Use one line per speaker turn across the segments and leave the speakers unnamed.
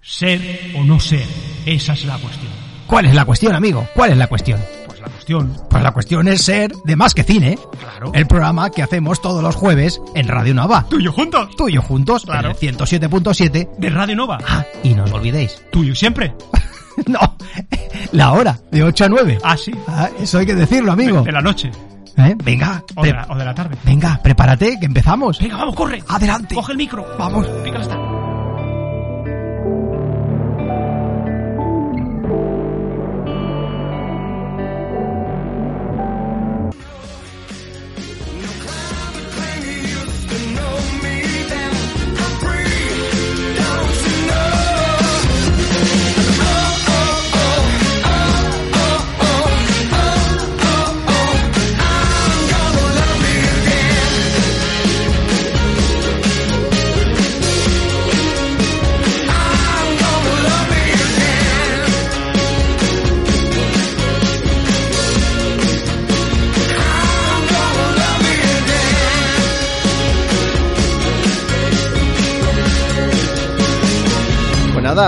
Ser o no ser, esa es la cuestión.
¿Cuál es la cuestión, amigo? ¿Cuál es la cuestión?
Pues la cuestión,
Pues la cuestión es ser de más que cine.
Claro.
El programa que hacemos todos los jueves en Radio Nova.
tuyo juntos,
Tú y yo juntos,
Claro.
en el 107.7.
de Radio Nova,
Ah, y no os olvidéis.
tuyo siempre.
no, la hora, de 8 a 9.
Ah, sí,
Ah, eso hay que decirlo, amigo.
de la noche
¿Eh? Venga,
o de la, o de la tarde.
venga, prepárate, que empezamos.
Venga, vamos, corre.
Adelante.
Coge el micro.
Vamos.
Pícale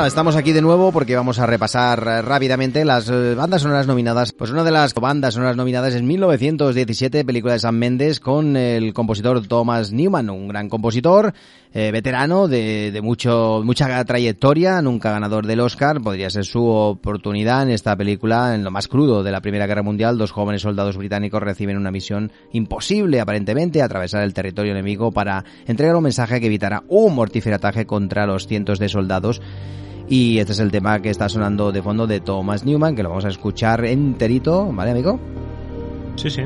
estamos aquí de nuevo porque vamos a repasar eh, rápidamente las eh, bandas sonoras nominadas. Pues una de las bandas sonoras nominadas es 1917, película de Sam Mendes, con el compositor Thomas Newman, un gran compositor, eh, veterano de, de mucho mucha trayectoria, nunca ganador del Oscar. Podría ser su oportunidad en esta película, en lo más crudo de la Primera Guerra Mundial. Dos jóvenes soldados británicos reciben una misión imposible, aparentemente, atravesar el territorio enemigo para entregar un mensaje que evitará un mortífero ataque contra los cientos de soldados y este es el tema que está sonando de fondo de Thomas Newman, que lo vamos a escuchar enterito, ¿vale, amigo?
Sí, sí.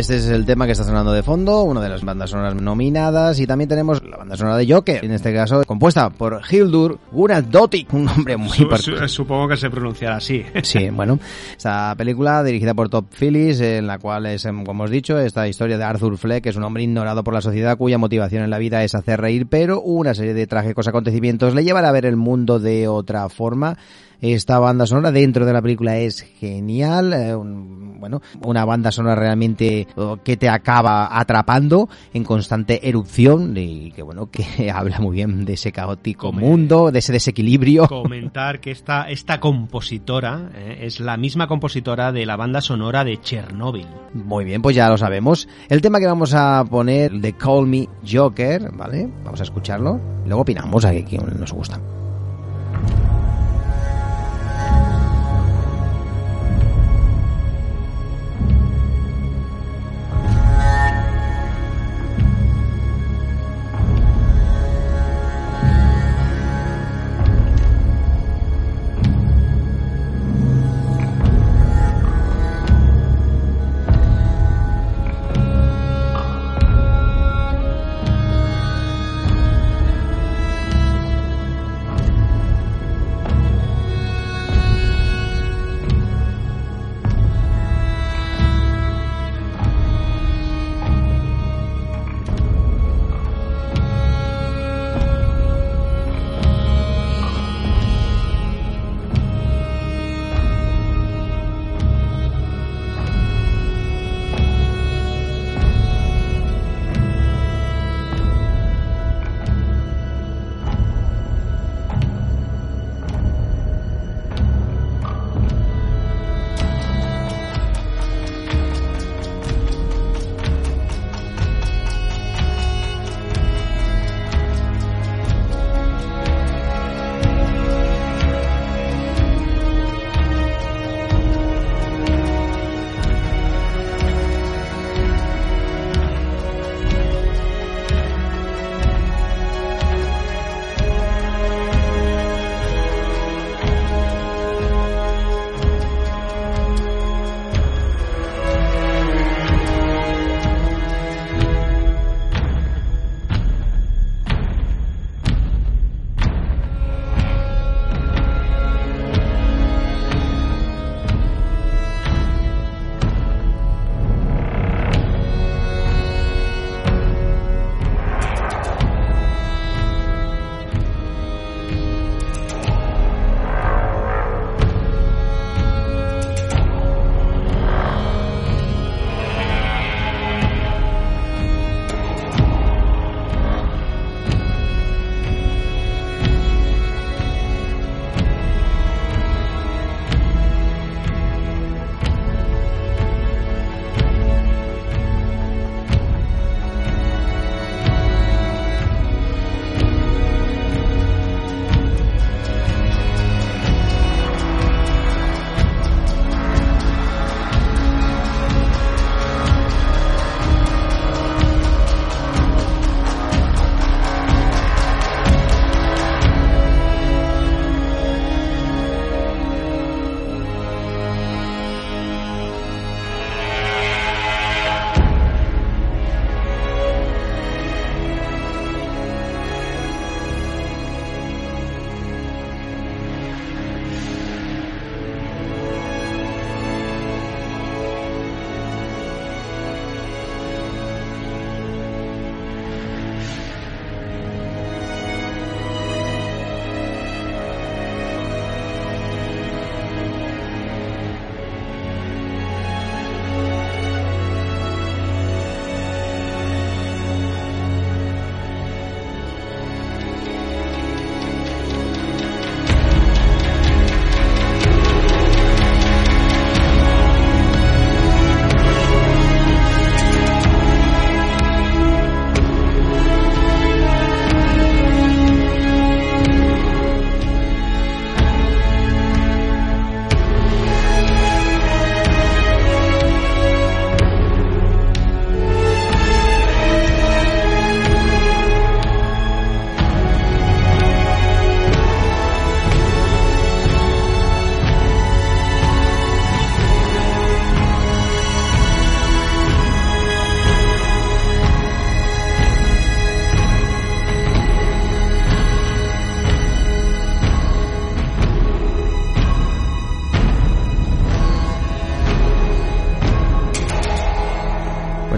Este es el tema que está sonando de fondo, una de las bandas sonoras nominadas y también tenemos la banda sonora de Joker, en este caso compuesta por Hildur Guðnadóttir, un nombre muy
Su- su- supongo que se pronunciará así.
Sí, bueno, esta película dirigida por Top Phillips, en la cual es, em, como os he dicho, esta historia de Arthur Fleck, que es un hombre ignorado por la sociedad cuya motivación en la vida es hacer reír, pero una serie de trágicos acontecimientos le llevará a ver el mundo de otra forma. Esta banda sonora dentro de la película es genial, eh, un- bueno, una banda sonora realmente oh, que te acaba atrapando en constante erupción y que bueno, que habla muy bien de ese caótico mundo, de ese desequilibrio.
Comentar que esta, esta compositora eh, es la misma compositora de la banda sonora de Chernobyl.
Muy bien, pues ya lo sabemos. El tema que vamos a poner de Call Me Joker, ¿vale? Vamos a escucharlo. Luego opinamos a quién nos gusta.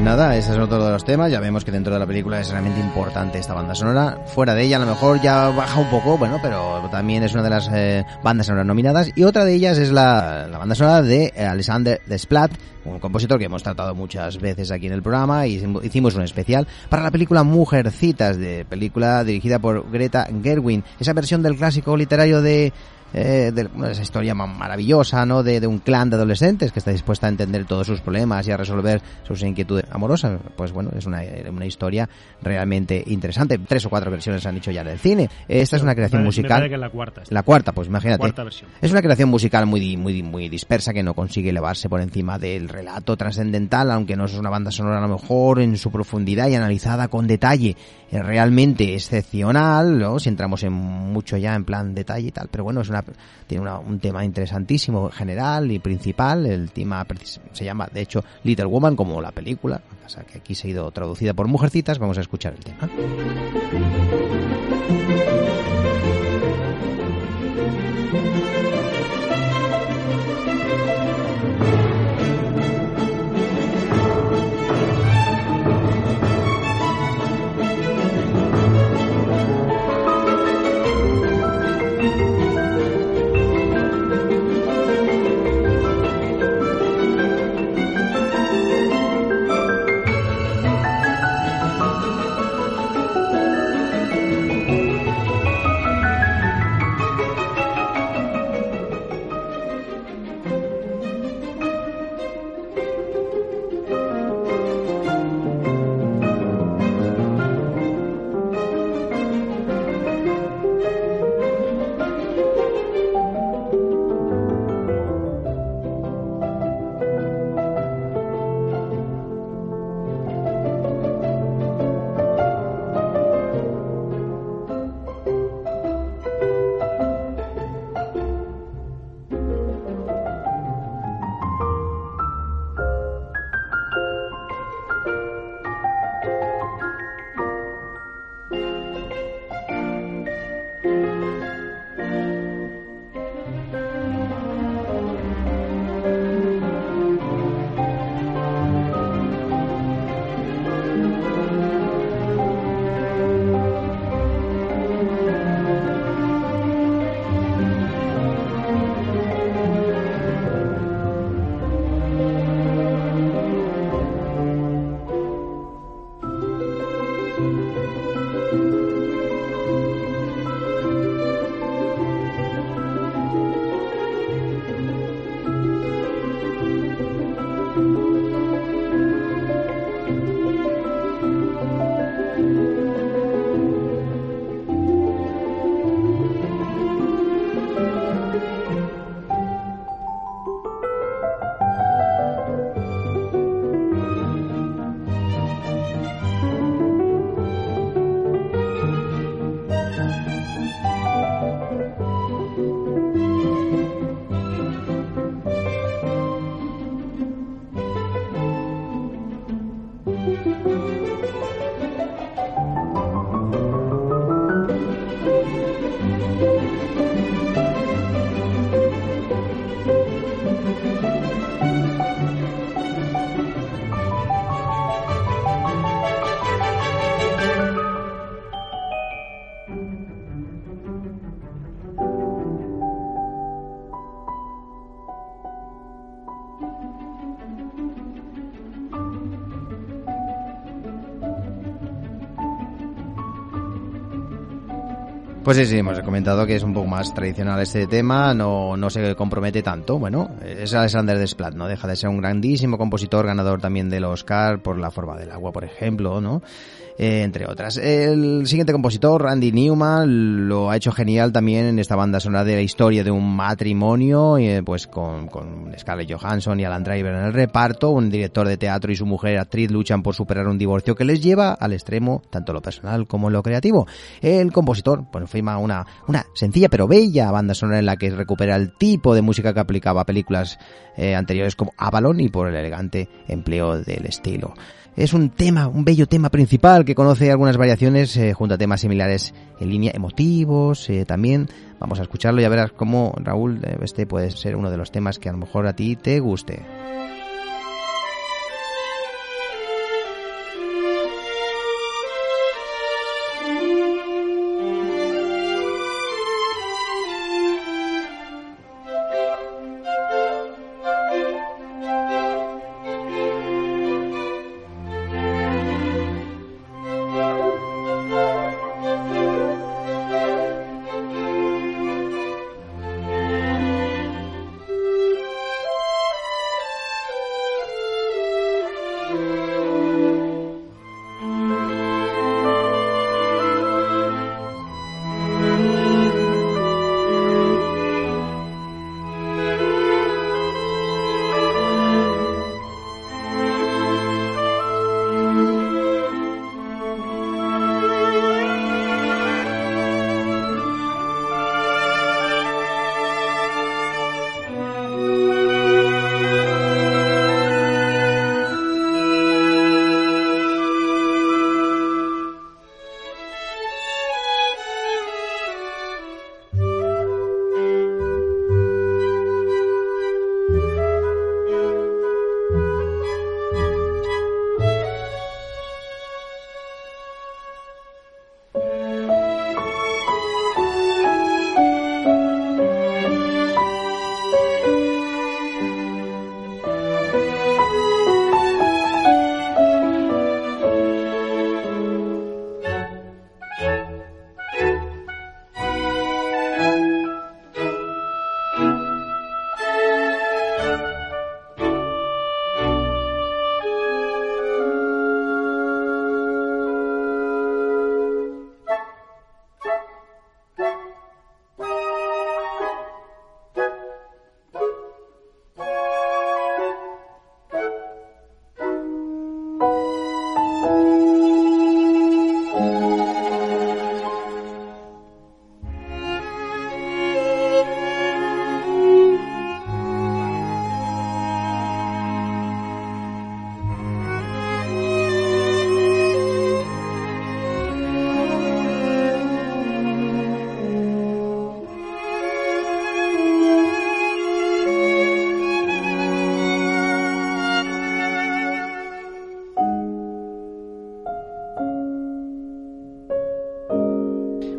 Nada, ese es otro de los temas. Ya vemos que dentro de la película es realmente importante esta banda sonora. Fuera de ella, a lo mejor ya baja un poco, bueno, pero también es una de las eh, bandas sonoras nominadas. Y otra de ellas es la, banda sonora de Alexander Desplat, un compositor que hemos tratado muchas veces aquí en el programa y hicimos un especial para la película Mujercitas, de película dirigida por Greta Gerwin. Esa versión del clásico literario de eh, de esa historia maravillosa, ¿no? De, de, un clan de adolescentes que está dispuesta a entender todos sus problemas y a resolver sus inquietudes amorosas. Pues bueno, es una, una historia realmente interesante. Tres o cuatro versiones han dicho ya en el cine. Esta es una creación musical.
la cuarta.
La cuarta, pues imagínate. Es una creación musical muy, muy, muy dispersa que no consigue elevarse por encima del relato trascendental, aunque no es una banda sonora a lo mejor en su profundidad y analizada con detalle es realmente excepcional, ¿no? si entramos en mucho ya en plan detalle y tal, pero bueno, es una tiene un tema interesantísimo general y principal, el tema se llama de hecho Little Woman como la película, que aquí se ha ido traducida por Mujercitas, vamos a escuchar el tema. Pues sí, sí, hemos comentado que es un poco más tradicional este tema, no, no se compromete tanto. Bueno, es Alexander Desplat, ¿no? Deja de ser un grandísimo compositor, ganador también del Oscar por La forma del agua, por ejemplo, ¿no? Eh, entre otras. El siguiente compositor, Randy Newman, lo ha hecho genial también en esta banda sonora de la historia de un matrimonio, eh, pues con, con Scarlett Johansson y Alan Driver en el reparto. Un director de teatro y su mujer actriz luchan por superar un divorcio que les lleva al extremo, tanto lo personal como lo creativo. El compositor, pues firma una, una sencilla pero bella banda sonora en la que recupera el tipo de música que aplicaba a películas eh, anteriores como Avalon y por el elegante empleo del estilo. Es un tema, un bello tema principal que conoce algunas variaciones eh, junto a temas similares en línea emotivos. Eh, también vamos a escucharlo y ya verás cómo Raúl, eh, este puede ser uno de los temas que a lo mejor a ti te guste.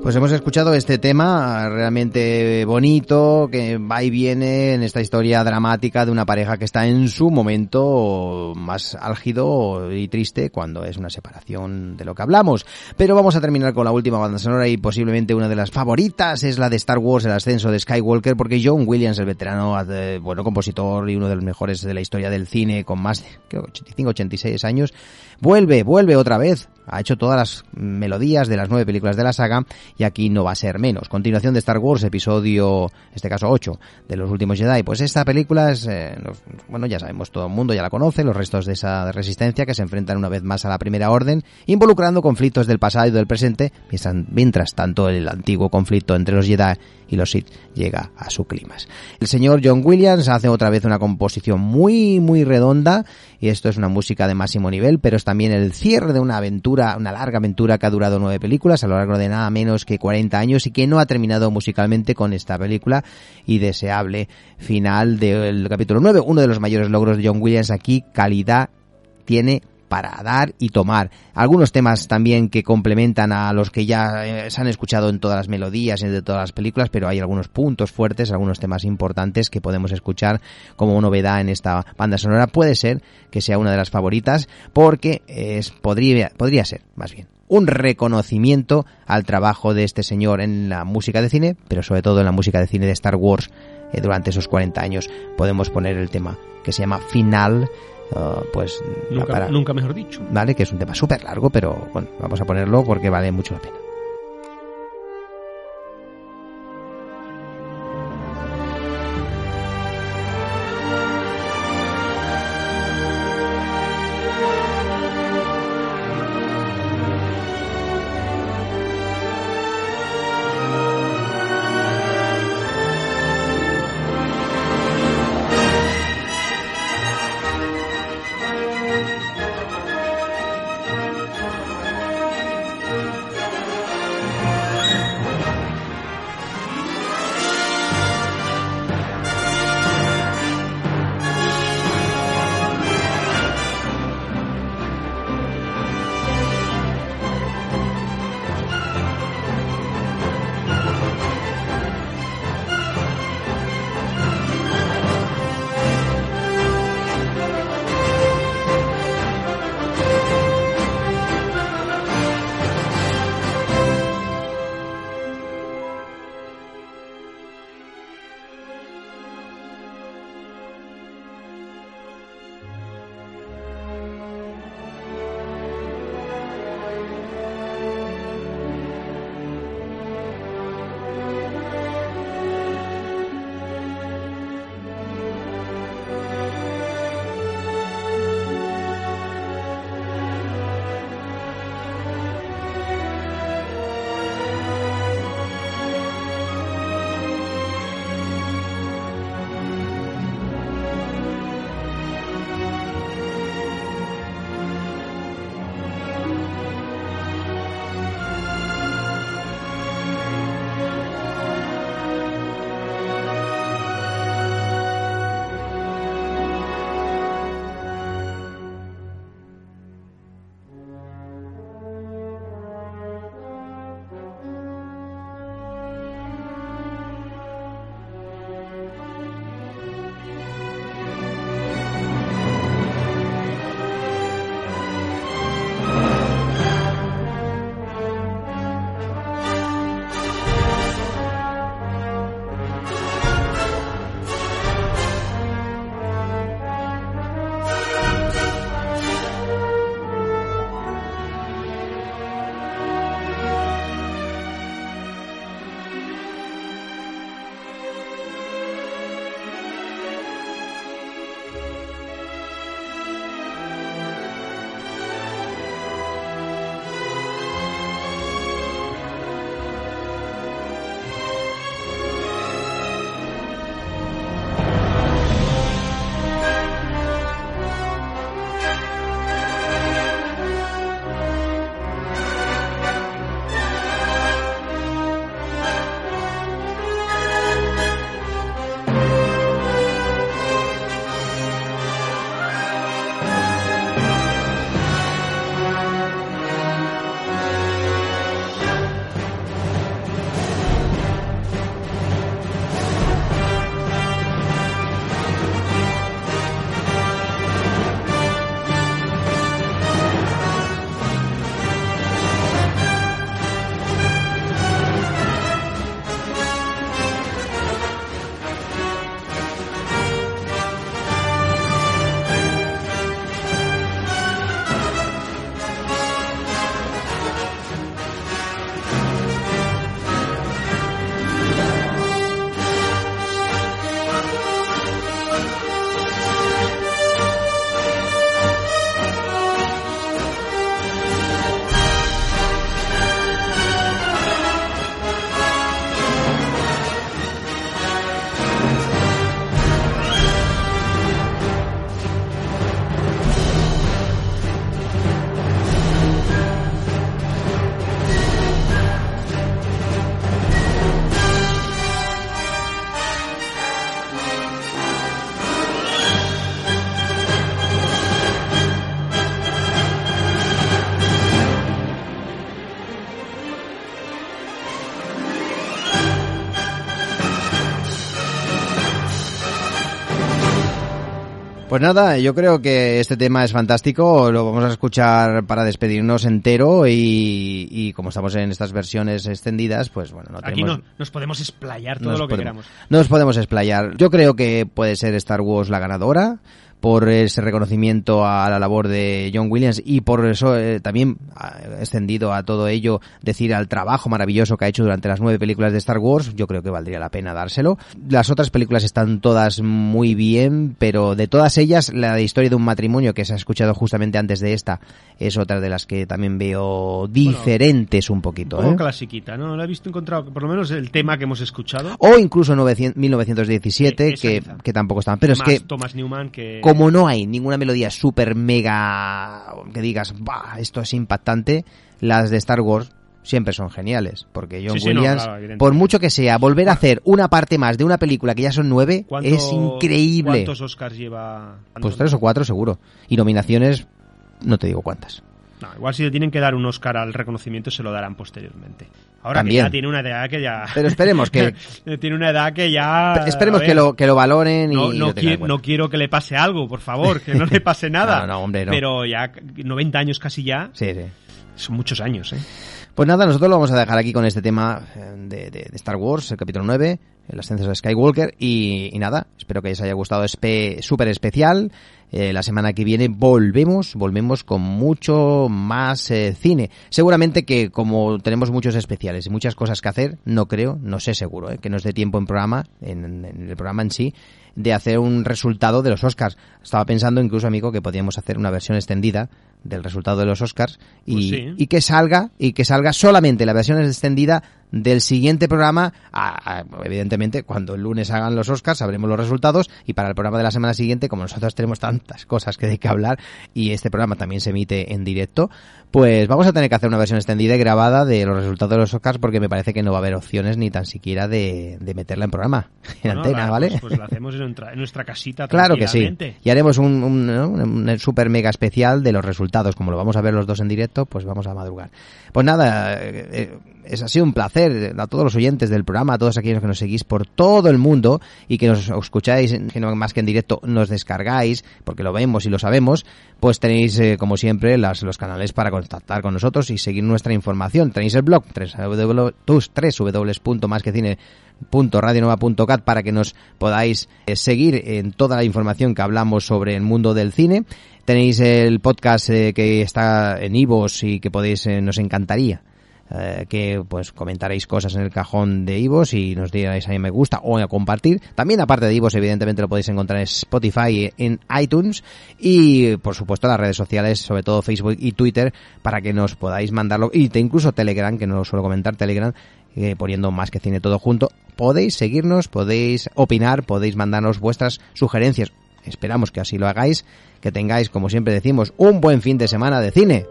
Pues hemos escuchado este tema realmente bonito, que va y viene en esta historia dramática de una pareja que está en su momento más álgido y triste cuando es una separación de lo que hablamos. Pero vamos a terminar con la última banda sonora y posiblemente una de las favoritas es la de Star Wars, el ascenso de Skywalker, porque John Williams, el veterano, eh, bueno, compositor y uno de los mejores de la historia del cine con más de, creo, 85, 86 años, vuelve, vuelve otra vez. Ha hecho todas las melodías de las nueve películas de la saga y aquí no va a ser menos. Continuación de Star Wars, episodio, en este caso 8, de los últimos Jedi. Pues esta película es, eh, bueno, ya sabemos, todo el mundo ya la conoce, los restos de esa resistencia que se enfrentan una vez más a la Primera Orden, involucrando conflictos del pasado y del presente, mientras, mientras tanto el antiguo conflicto entre los Jedi y los Sith llega a su climas. El señor John Williams hace otra vez una composición muy, muy redonda y esto es una música de máximo nivel, pero es también el cierre de una aventura, una larga aventura que ha durado nueve películas a lo largo de nada menos que 40 años y que no ha terminado musicalmente con esta película y deseable final del capítulo 9. Uno de los mayores logros de John Williams aquí, calidad tiene para dar y tomar. Algunos temas también que complementan a los que ya eh, se han escuchado en todas las melodías y de todas las películas, pero hay algunos puntos fuertes, algunos temas importantes que podemos escuchar como novedad en esta banda sonora. Puede ser que sea una de las favoritas porque es, podría, podría ser, más bien, un reconocimiento al trabajo de este señor en la música de cine, pero sobre todo en la música de cine de Star Wars eh, durante esos 40 años. Podemos poner el tema que se llama Final Uh, pues
nunca,
para,
nunca mejor dicho.
Vale, que es un tema súper largo, pero bueno, vamos a ponerlo porque vale mucho la pena. Pues nada, yo creo que este tema es fantástico, lo vamos a escuchar para despedirnos entero y, y como estamos en estas versiones extendidas, pues bueno, no
Aquí
tenemos...
no, nos podemos explayar todo lo que
podemos-
queramos.
Nos podemos explayar. Yo creo que puede ser Star Wars la ganadora por ese reconocimiento a la labor de John Williams y por eso eh, también extendido a todo ello decir al trabajo maravilloso que ha hecho durante las nueve películas de Star Wars yo creo que valdría la pena dárselo las otras películas están todas muy bien pero de todas ellas la de historia de un matrimonio que se ha escuchado justamente antes de esta es otra de las que también veo diferentes un poquito
Un poco
¿eh?
clasiquita, ¿no? Lo he visto encontrado, por lo menos el tema que hemos escuchado.
o incluso 900 1917
Eh, esa
que, que tampoco estaban pero es
más
que
Thomas Newman que...
como no hay ninguna melodía súper mega que digas, bah, esto es impactante, las de Star Wars siempre son geniales, porque John
Sí, sí, no,
Williams,
claro,
por mucho que sea, volver a hacer una parte más de una película que ya son nueve
¿Cuánto-
es increíble.
¿Cuántos Oscars lleva?
Pues tres o cuatro seguro. Y nominaciones, no te digo cuántas.
No, igual si le tienen que dar un Oscar al reconocimiento se lo darán posteriormente. Ahora
También.
que ya tiene una edad que ya...
Pero esperemos que
tiene una edad que ya...
esperemos que lo que lo valoren y
No,
lo
no,
tengan en
qui- no quiero que le pase algo, por favor, que no le pase nada.
No, no, hombre, no.
Pero ya 90 años casi ya,
Sí, sí.
son muchos años, ¿eh?
Pues nada, nosotros lo vamos a dejar aquí con este tema eh, de, de- de Star Wars, el capítulo 9, el ascenso de Skywalker. Y, y nada, espero que les haya gustado espe- súper especial. Eh, la semana que viene volvemos, volvemos con mucho más eh, cine. Seguramente que como tenemos muchos especiales y muchas cosas que hacer, no creo, no sé seguro, eh, que nos dé tiempo en programa, en, en el programa en sí, de hacer un resultado de los Oscars. Estaba pensando incluso, amigo, que podíamos hacer una versión extendida del resultado de los Oscars y,
Pues sí.
y que salga y que salga solamente la versión extendida del siguiente programa a- a- evidentemente cuando el lunes hagan los Oscars sabremos los resultados y para el programa de la semana siguiente como nosotros tenemos tantas cosas que hay que hablar y este programa también se emite en directo pues vamos a tener que hacer una versión extendida y grabada de los resultados de los Oscars porque me parece que no va a haber opciones ni tan siquiera de, de meterla en programa en
Bueno,
antena
la-
¿vale?
Pues, pues la hacemos en en nuestra casita
Claro que sí. Y haremos un, un, ¿no? un- un super mega especial de los resultados. Como lo vamos a ver los dos en directo, pues vamos a madrugar. Pues nada, eh, es así un placer a todos los oyentes del programa, a todos aquellos que nos seguís por todo el mundo y que nos escucháis, más que en directo, nos descargáis, porque lo vemos y lo sabemos, pues tenéis, eh, como siempre, las, los canales para contactar con nosotros y seguir nuestra información. Tenéis el blog, www.masquecine radionova.cat para que nos podáis eh, seguir en toda la información que hablamos sobre el mundo del cine. Tenéis el podcast eh, que está en Ivos y que podéis, eh, nos encantaría eh, que pues comentaréis cosas en el cajón de Ivos y nos digáis a me gusta o a compartir. También aparte de Ivos, evidentemente lo podéis encontrar en Spotify, en iTunes y por supuesto las redes sociales, sobre todo Facebook y Twitter, para que nos podáis mandarlo y te- incluso Telegram, que no lo suelo comentar, Telegram, eh, poniendo más que cine todo junto. Podéis seguirnos, podéis opinar, podéis mandarnos vuestras sugerencias. Esperamos que así lo hagáis, que tengáis, como siempre decimos, un buen fin de semana de cine.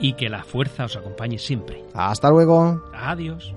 Y que la fuerza os acompañe siempre.
Hasta luego.
Adiós.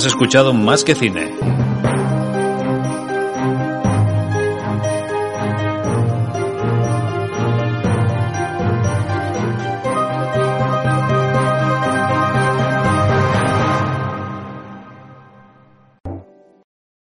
Has escuchado Más que Cine.